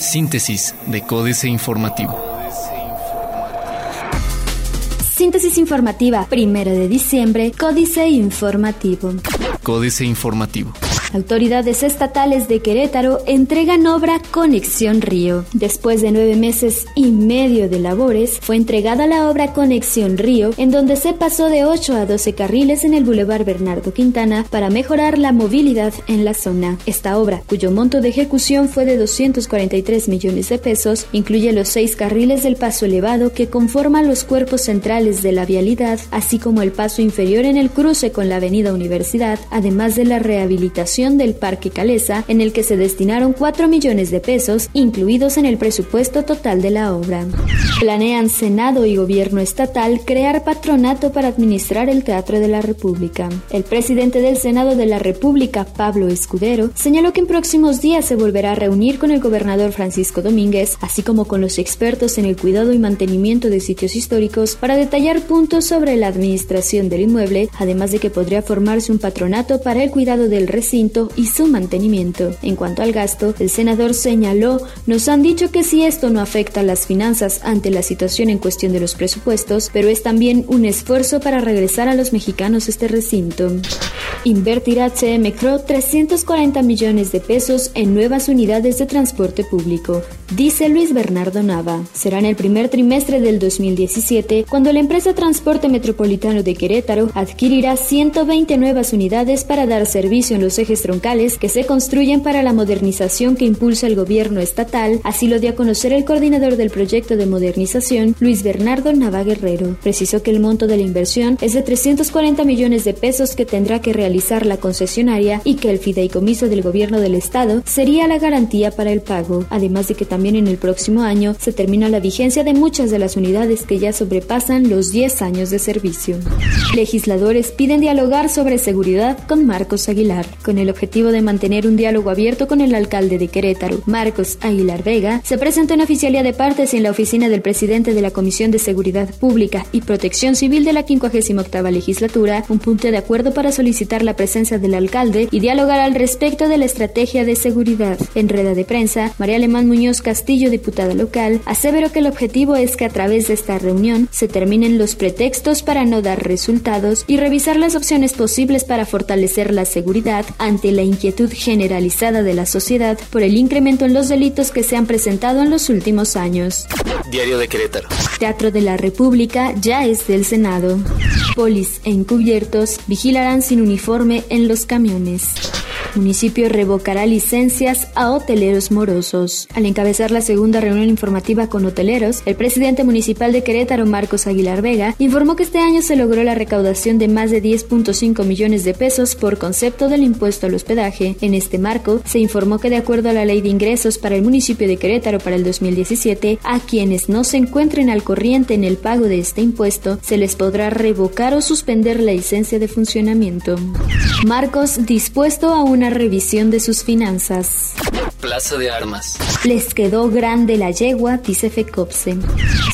Síntesis de Códice Informativo. Síntesis informativa, primero de diciembre, Códice Informativo. Códice Informativo. Autoridades estatales de Querétaro entregan obra Conexión Río. Después de nueve meses y medio de labores, fue entregada la obra Conexión Río, en donde se pasó de 8 a 12 carriles en el Boulevard Bernardo Quintana para mejorar la movilidad en la zona. Esta obra, cuyo monto de ejecución fue de 243 millones de pesos, incluye los seis carriles del paso elevado que conforman los cuerpos centrales de la vialidad, así como el paso inferior en el cruce con la Avenida Universidad, además de la rehabilitación del Parque Calesa, en el que se destinaron 4 millones de pesos, incluidos en el presupuesto total de la obra. Planean Senado y Gobierno Estatal crear patronato para administrar el Teatro de la República. El presidente del Senado de la República, Pablo Escudero, señaló que en próximos días se volverá a reunir con el gobernador Francisco Domínguez, así como con los expertos en el cuidado y mantenimiento de sitios históricos, para detallar puntos sobre la administración del inmueble, además de que podría formarse un patronato para el cuidado del recinto y su mantenimiento. En cuanto al gasto, el senador señaló, nos han dicho que si esto no afecta las finanzas ante la situación en cuestión de los presupuestos, pero es también un esfuerzo para regresar a los mexicanos este recinto. Invertirá CM 340 millones de pesos en nuevas unidades de transporte público, dice Luis Bernardo Nava. Será en el primer trimestre del 2017 cuando la empresa Transporte Metropolitano de Querétaro adquirirá 120 nuevas unidades para dar servicio en los ejes troncales que se construyen para la modernización que impulsa el gobierno estatal, así lo dio a conocer el coordinador del proyecto de modernización, Luis Bernardo Nava Guerrero. Precisó que el monto de la inversión es de 340 millones de pesos que tendrá que realizar la concesionaria y que el fideicomiso del gobierno del estado sería la garantía para el pago, además de que también en el próximo año se termina la vigencia de muchas de las unidades que ya sobrepasan los 10 años de servicio. Legisladores piden dialogar sobre seguridad con Marcos Aguilar. Con el objetivo de mantener un diálogo abierto con el alcalde de Querétaro, Marcos Aguilar Vega, se presentó en oficialía de partes en la oficina del presidente de la Comisión de Seguridad Pública y Protección Civil de la 58 legislatura un punto de acuerdo para solicitar la presencia del alcalde y dialogar al respecto de la estrategia de seguridad. En rueda de prensa, María Alemán Muñoz Castillo, diputada local, aseveró que el objetivo es que a través de esta reunión se terminen los pretextos para no dar resultados y revisar las opciones posibles para fortalecer la seguridad ante la inquietud generalizada de la sociedad por el incremento en los delitos que se han presentado en los últimos años. Diario de Querétaro. Teatro de la República ya es del Senado. Polis encubiertos vigilarán sin uniforme en los camiones. Municipio revocará licencias a hoteleros morosos. Al encabezar la segunda reunión informativa con hoteleros, el presidente municipal de Querétaro, Marcos Aguilar Vega, informó que este año se logró la recaudación de más de 10.5 millones de pesos por concepto del impuesto al hospedaje. En este marco, se informó que de acuerdo a la ley de ingresos para el municipio de Querétaro para el 2017, a quienes no se encuentren al corriente en el pago de este impuesto, se les podrá revocar o suspender la licencia de funcionamiento. Marcos dispuesto a una revisión de sus finanzas. Plaza de Armas. Les quedó grande la yegua, dice Fecopse.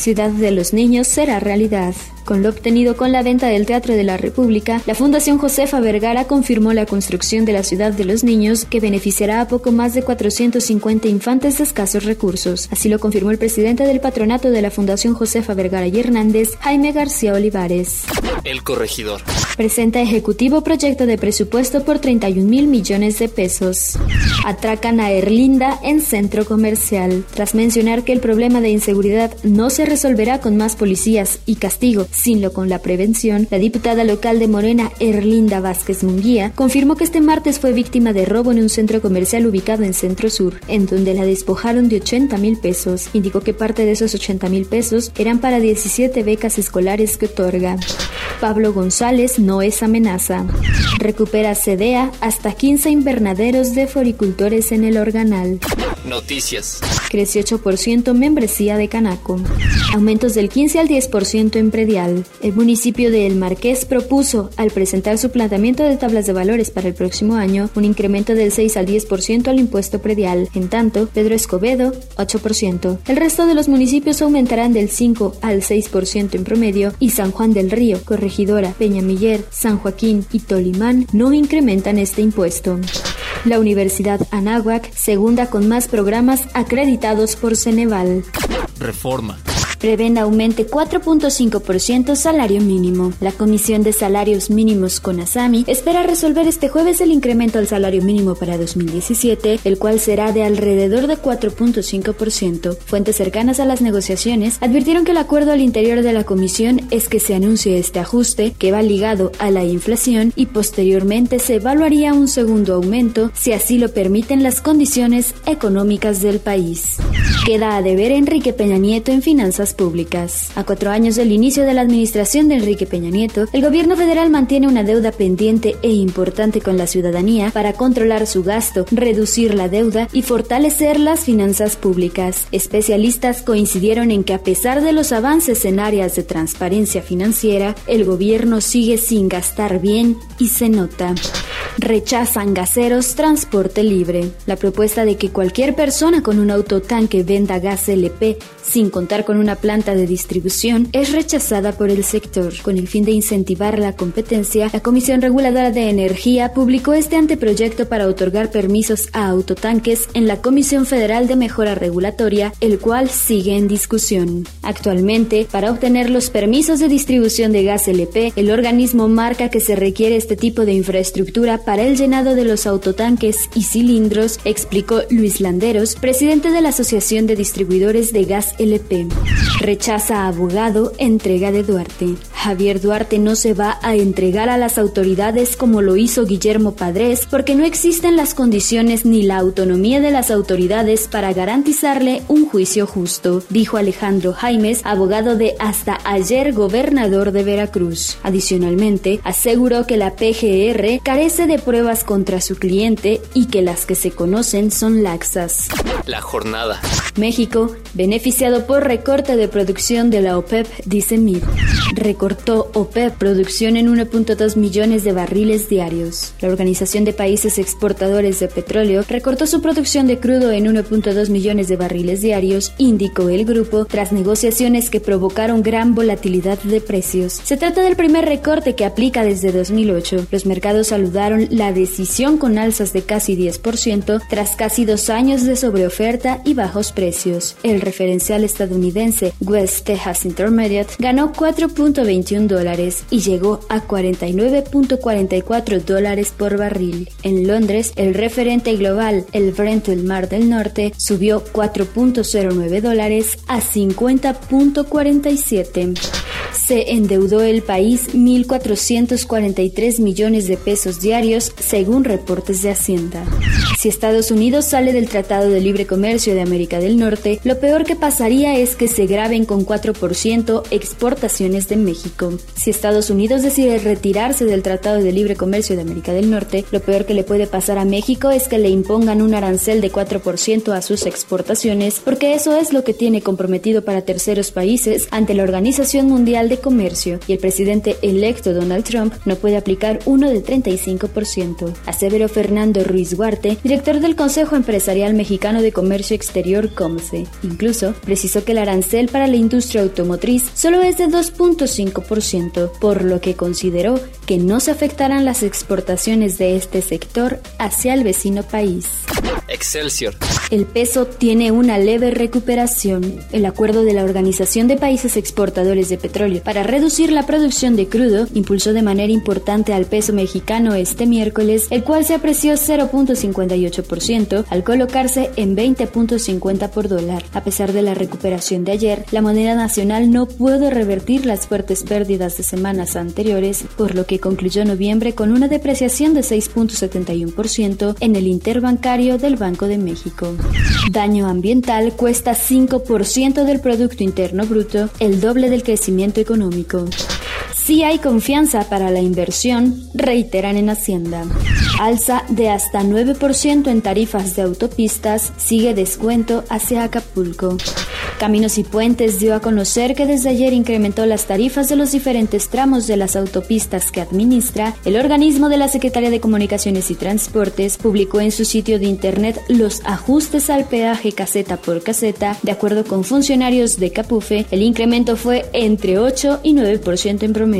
Ciudad de los Niños será realidad. Con lo obtenido con la venta del Teatro de la República, la Fundación Josefa Vergara confirmó la construcción de la Ciudad de los Niños, que beneficiará a poco más de 450 infantes de escasos recursos. Así lo confirmó el presidente del patronato de la Fundación Josefa Vergara y Hernández, Jaime García Olivares. El corregidor. Presenta ejecutivo proyecto de presupuesto por 31 mil millones de pesos. Atracan a Erlinda en centro comercial. Tras mencionar que el problema de inseguridad no se resolverá con más policías y castigo, sino con la prevención, la diputada local de Morena, Erlinda Vázquez Munguía, confirmó que este martes fue víctima de robo en un centro comercial ubicado en Centro Sur, en donde la despojaron de 80 mil pesos. Indicó que parte de esos 80 mil pesos eran para 17 becas escolares que otorga. Pablo González no es amenaza. Recupera CDEA hasta 15 invernaderos de foricultores en el organal. Noticias. Crece 8% membresía de Canaco. Aumentos del 15 al 10% en predial. El municipio de El Marqués propuso, al presentar su planteamiento de tablas de valores para el próximo año, un incremento del 6 al 10% al impuesto predial. En tanto, Pedro Escobedo, 8%. El resto de los municipios aumentarán del 5 al 6% en promedio y San Juan del Río, Corregidora, Peñamiller, San Joaquín y Tolimán no incrementan este impuesto. La Universidad Anáhuac, segunda con más programas acreditados por Ceneval. Reforma prevén aumente 4.5% salario mínimo. La Comisión de Salarios Mínimos CONASAMI espera resolver este jueves el incremento al salario mínimo para 2017, el cual será de alrededor de 4.5%. Fuentes cercanas a las negociaciones advirtieron que el acuerdo al interior de la comisión es que se anuncie este ajuste, que va ligado a la inflación, y posteriormente se evaluaría un segundo aumento si así lo permiten las condiciones económicas del país. Queda a deber Enrique Peña Nieto en finanzas públicas. A cuatro años del inicio de la administración de Enrique Peña Nieto, el gobierno federal mantiene una deuda pendiente e importante con la ciudadanía para controlar su gasto, reducir la deuda y fortalecer las finanzas públicas. Especialistas coincidieron en que a pesar de los avances en áreas de transparencia financiera, el gobierno sigue sin gastar bien y se nota. Rechazan gaseros transporte libre. La propuesta de que cualquier persona con un autotanque venda gas LP sin contar con una planta de distribución es rechazada por el sector. Con el fin de incentivar la competencia, la Comisión Reguladora de Energía publicó este anteproyecto para otorgar permisos a autotanques en la Comisión Federal de Mejora Regulatoria, el cual sigue en discusión. Actualmente, para obtener los permisos de distribución de gas LP, el organismo marca que se requiere este tipo de infraestructura para el llenado de los autotanques y cilindros, explicó Luis Landeros, presidente de la Asociación de Distribuidores de Gas LP. Rechaza abogado entrega de Duarte. Javier Duarte no se va a entregar a las autoridades como lo hizo Guillermo Padres porque no existen las condiciones ni la autonomía de las autoridades para garantizarle un juicio justo, dijo Alejandro Jaimes, abogado de hasta ayer gobernador de Veracruz. Adicionalmente, aseguró que la PGR carece de pruebas contra su cliente y que las que se conocen son laxas. La jornada. México, beneficiado por recorte de producción de la OPEP, dice MIR. Recortó OPEP producción en 1.2 millones de barriles diarios. La Organización de Países Exportadores de Petróleo recortó su producción de crudo en 1.2 millones de barriles diarios, indicó el grupo, tras negociaciones que provocaron gran volatilidad de precios. Se trata del primer recorte que aplica desde 2008. Los mercados saludaron la decisión con alzas de casi 10% tras casi dos años de sobreoferta y bajos precios. El referencial estadounidense West Texas Intermediate ganó 4.21 dólares y llegó a 49.44 dólares por barril. En Londres, el referente global, el Brent del Mar del Norte, subió 4.09 dólares a 50.47. Se endeudó el país 1.443 millones de pesos diarios, según reportes de Hacienda. Si Estados Unidos sale del Tratado de Libre Comercio de América del Norte, lo peor que pasaría es que se graben con 4% exportaciones de México. Si Estados Unidos decide retirarse del Tratado de Libre Comercio de América del Norte, lo peor que le puede pasar a México es que le impongan un arancel de 4% a sus exportaciones, porque eso es lo que tiene comprometido para terceros países ante la Organización Mundial de Comercio, y el presidente electo Donald Trump no puede aplicar uno del 35%. Aseveró Fernando Ruiz Guarte, director del Consejo Empresarial Mexicano de Comercio Exterior COMCE. Incluso precisó que el arancel para la industria automotriz solo es de 2.5%, por lo que consideró que no se afectarán las exportaciones de este sector hacia el vecino país. Excelsior. El peso tiene una leve recuperación. El acuerdo de la Organización de Países Exportadores de Petróleo para reducir la producción de crudo impulsó de manera importante al peso mexicano este miércoles, el cual se apreció 0.58% al colocarse en 20.50 por dólar. A pesar de la recuperación de ayer, la moneda nacional no pudo revertir las fuertes pérdidas de semanas anteriores, por lo que concluyó noviembre con una depreciación de 6.71% en el interbancario del Banco de México. Daño ambiental cuesta 5% del Producto Interno Bruto, el doble del crecimiento económico. Si hay confianza para la inversión, reiteran en Hacienda. Alza de hasta 9% en tarifas de autopistas, sigue descuento hacia Acapulco. Caminos y Puentes dio a conocer que desde ayer incrementó las tarifas de los diferentes tramos de las autopistas que administra. El organismo de la Secretaría de Comunicaciones y Transportes publicó en su sitio de internet los ajustes al peaje caseta por caseta. De acuerdo con funcionarios de Capufe, el incremento fue entre 8 y 9% en promedio.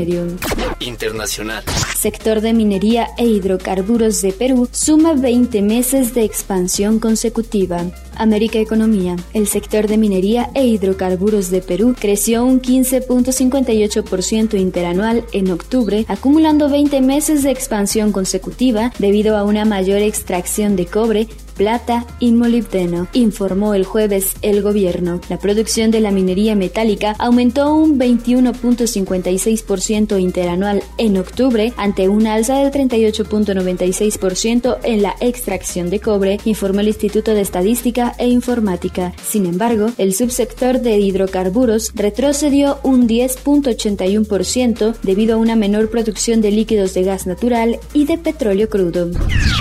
Internacional. Sector de minería e hidrocarburos de Perú suma 20 meses de expansión consecutiva. América Economía. El sector de minería e hidrocarburos de Perú creció un 15.58% interanual en octubre, acumulando 20 meses de expansión consecutiva debido a una mayor extracción de cobre, plata y molibdeno, informó el jueves el gobierno. La producción de la minería metálica aumentó un 21.56% interanual en octubre ante una alza del 38.96% en la extracción de cobre, informó el Instituto de Estadística e Informática. Sin embargo, el subsector de hidrocarburos retrocedió un 10.81% debido a una menor producción de líquidos de gas natural y de petróleo crudo.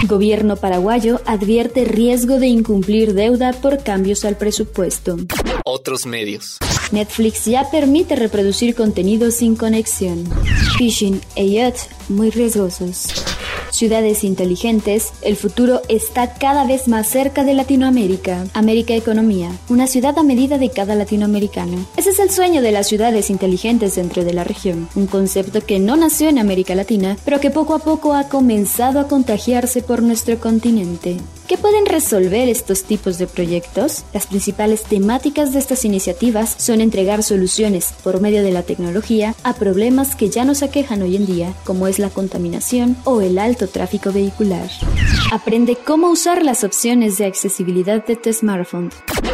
Gobierno paraguayo advierte riesgo de incumplir deuda por cambios al presupuesto. Otros medios. Netflix ya permite reproducir contenido sin conexión. Phishing e yacht muy riesgosos. Ciudades inteligentes, el futuro está cada vez más cerca de Latinoamérica. América Economía, una ciudad a medida de cada latinoamericano. Ese es el sueño de las ciudades inteligentes dentro de la región, un concepto que no nació en América Latina, pero que poco a poco ha comenzado a contagiarse por nuestro continente. ¿Qué pueden resolver estos tipos de proyectos? Las principales temáticas de estas iniciativas son entregar soluciones por medio de la tecnología a problemas que ya nos aquejan hoy en día, como es la contaminación o el alto tráfico vehicular. Aprende cómo usar las opciones de accesibilidad de tu smartphone.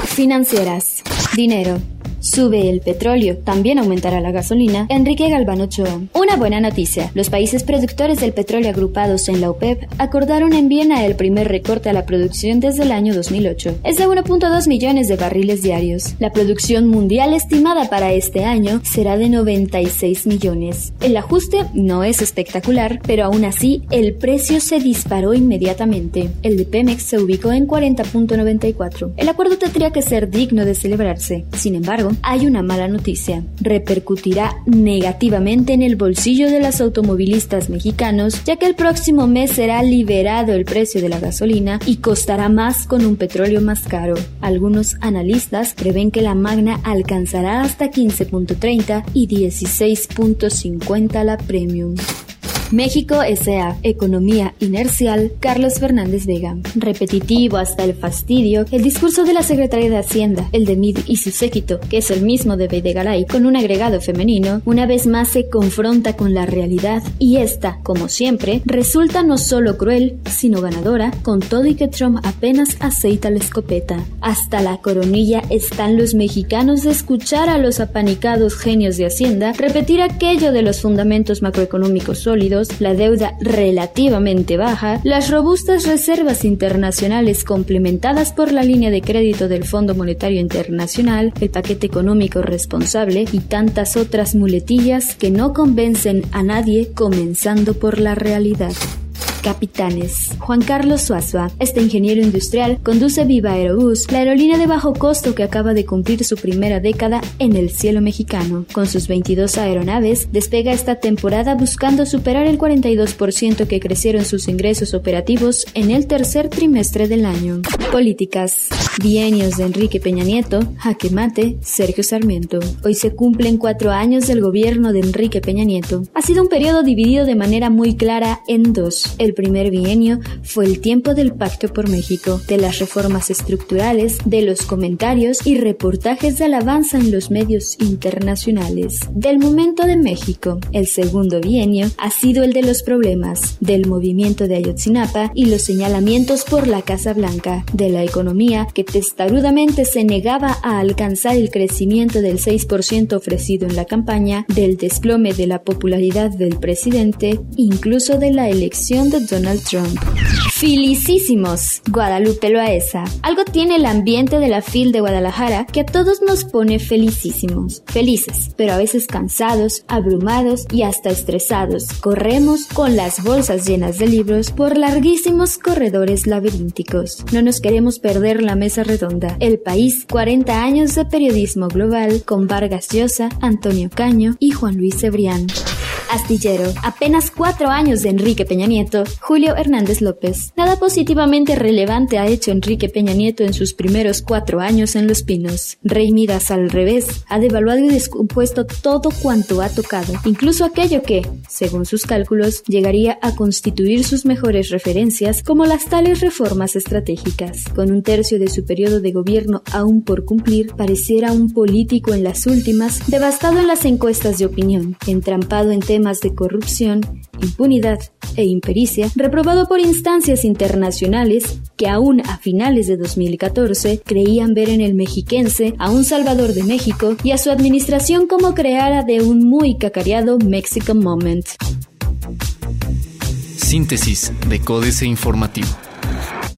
Financieras. Dinero. Sube el petróleo, también aumentará la gasolina. Enrique Galván Ochoa. Una buena noticia. Los países productores del petróleo agrupados en la OPEP acordaron en Viena el primer recorte a la producción desde el año 2008. Es de 1.2 millones de barriles diarios. La producción mundial estimada para este año será de 96 millones. El ajuste no es espectacular, pero aún así el precio se disparó inmediatamente. El de Pemex se ubicó en 40.94. El acuerdo tendría que ser digno de celebrarse. Sin embargo, hay una mala noticia. Repercutirá negativamente en el bolsillo de los automovilistas mexicanos, ya que el próximo mes será liberado el precio de la gasolina y costará más con un petróleo más caro. Algunos analistas prevén que la Magna alcanzará hasta 15.30 y 16.50 la Premium. México S.A. Economía inercial, Carlos Fernández Vega. Repetitivo hasta el fastidio, el discurso de la Secretaría de Hacienda, el de Mid y su séquito, que es el mismo de Videgaray, con un agregado femenino, una vez más se confronta con la realidad y esta, como siempre, resulta no solo cruel, sino ganadora, con todo y que Trump apenas aceita la escopeta. Hasta la coronilla están los mexicanos de escuchar a los apanicados genios de Hacienda repetir aquello de los fundamentos macroeconómicos sólidos la deuda relativamente baja, las robustas reservas internacionales complementadas por la línea de crédito del Fondo Monetario Internacional, el paquete económico responsable y tantas otras muletillas que no convencen a nadie comenzando por la realidad. Capitanes. Juan Carlos Suazua, este ingeniero industrial, conduce Viva Aerobús, la aerolínea de bajo costo que acaba de cumplir su primera década en el cielo mexicano. Con sus 22 aeronaves, despega esta temporada buscando superar el 42% que crecieron sus ingresos operativos en el tercer trimestre del año. Políticas. Bienios de Enrique Peña Nieto, Jaque Mate, Sergio Sarmiento. Hoy se cumplen cuatro años del gobierno de Enrique Peña Nieto. Ha sido un periodo dividido de manera muy clara en dos. El primer bienio fue el tiempo del Pacto por México, de las reformas estructurales, de los comentarios y reportajes de alabanza en los medios internacionales. Del momento de México, el segundo bienio ha sido el de los problemas, del movimiento de Ayotzinapa y los señalamientos por la Casa Blanca, de la economía que testarudamente se negaba a alcanzar el crecimiento del 6% ofrecido en la campaña, del desplome de la popularidad del presidente, incluso de la elección de Donald Trump. Felicísimos, Guadalupe Loaesa. Algo tiene el ambiente de la FIL de Guadalajara que a todos nos pone felicísimos. Felices, pero a veces cansados, abrumados y hasta estresados. Corremos con las bolsas llenas de libros por larguísimos corredores laberínticos. No nos queremos perder la mesa redonda. El país, 40 años de periodismo global con Vargas Llosa, Antonio Caño y Juan Luis Cebrián. Astillero. Apenas cuatro años de Enrique Peña Nieto. Julio Hernández López. Nada positivamente relevante ha hecho Enrique Peña Nieto en sus primeros cuatro años en Los Pinos. Rey Midas, al revés, ha devaluado y descompuesto todo cuanto ha tocado, incluso aquello que, según sus cálculos, llegaría a constituir sus mejores referencias como las tales reformas estratégicas. Con un tercio de su periodo de gobierno aún por cumplir, pareciera un político en las últimas, devastado en las encuestas de opinión, entrampado en temas de corrupción, impunidad e impericia, reprobado por instancias internacionales que aún a finales de 2014 creían ver en el mexiquense a un salvador de México y a su administración como creara de un muy cacareado Mexican Moment. Síntesis de Códice Informativo.